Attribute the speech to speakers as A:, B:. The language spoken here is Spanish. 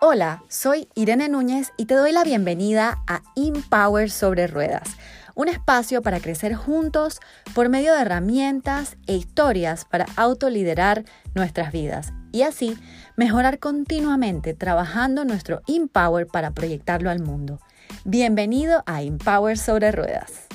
A: Hola, soy Irene Núñez y te doy la bienvenida a Empower sobre Ruedas, un espacio para crecer juntos por medio de herramientas e historias para autoliderar nuestras vidas y así mejorar continuamente trabajando nuestro Empower para proyectarlo al mundo. Bienvenido a Empower sobre Ruedas.